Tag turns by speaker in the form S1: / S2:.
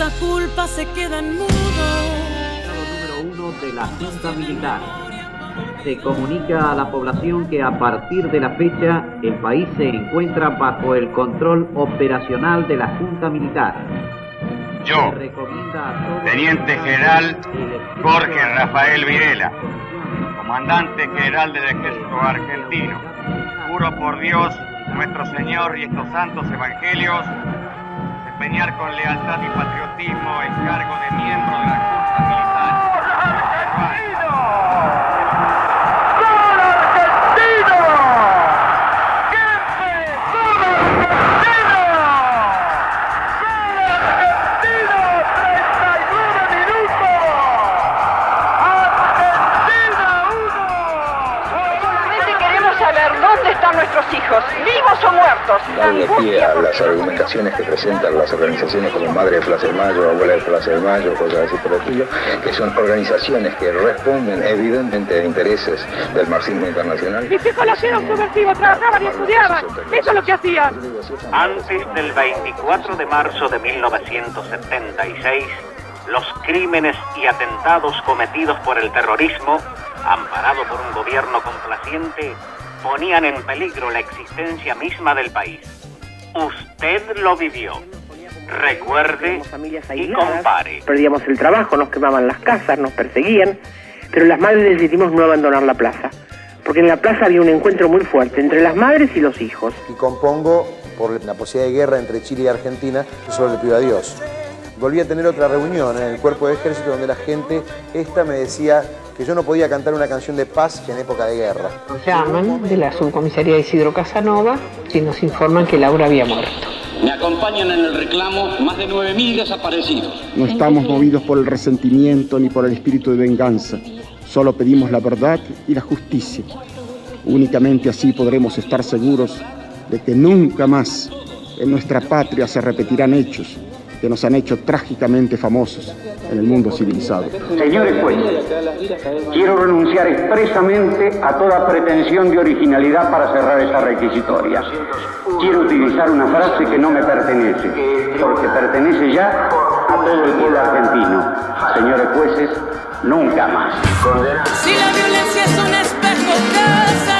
S1: tanta culpa se quedan mudos.
S2: número uno de la Junta Militar. Se comunica a la población que a partir de la fecha el país se encuentra bajo el control operacional de la Junta Militar.
S3: Yo, Teniente General Jorge Rafael Virela, Comandante General del Ejército Argentino, juro por Dios, nuestro Señor y estos santos evangelios, desempeñar con lealtad y patriotismo el cargo de
S4: saber dónde están nuestros hijos, vivos o muertos.
S5: darle pie a las argumentaciones que presentan las organizaciones como Madre de Plaza de Mayo, Abuela de Plaza de Mayo, cosas así por el estilo, que son organizaciones que responden evidentemente a intereses del marxismo internacional.
S4: Mis hijos nacieron subversivos, trabajaban y estudiaban. Eso es lo que hacían.
S6: Antes del 24 de marzo de 1976, los crímenes y atentados cometidos por el terrorismo, amparado por un gobierno complaciente, ponían en peligro la existencia misma del país. Usted lo vivió. Recuerde y compare.
S7: Perdíamos el trabajo, nos quemaban las casas, nos perseguían, pero las madres decidimos no abandonar la plaza, porque en la plaza había un encuentro muy fuerte entre las madres y los hijos.
S8: y compongo por la posibilidad de guerra entre Chile y Argentina, yo solo le pido a Dios. Volví a tener otra reunión en el cuerpo de ejército donde la gente, esta me decía que yo no podía cantar una canción de paz en época de guerra.
S7: Llaman de la subcomisaría de Isidro Casanova y nos informan que Laura había muerto.
S9: Me acompañan en el reclamo más de 9.000 desaparecidos.
S10: No estamos movidos por el resentimiento ni por el espíritu de venganza. Solo pedimos la verdad y la justicia. Únicamente así podremos estar seguros de que nunca más en nuestra patria se repetirán hechos que nos han hecho trágicamente famosos en el mundo civilizado.
S11: Señores jueces, quiero renunciar expresamente a toda pretensión de originalidad para cerrar esa requisitoria. Quiero utilizar una frase que no me pertenece, porque pertenece ya a todo el pueblo argentino. Señores jueces, nunca más.
S1: Si la violencia es un espejo, casa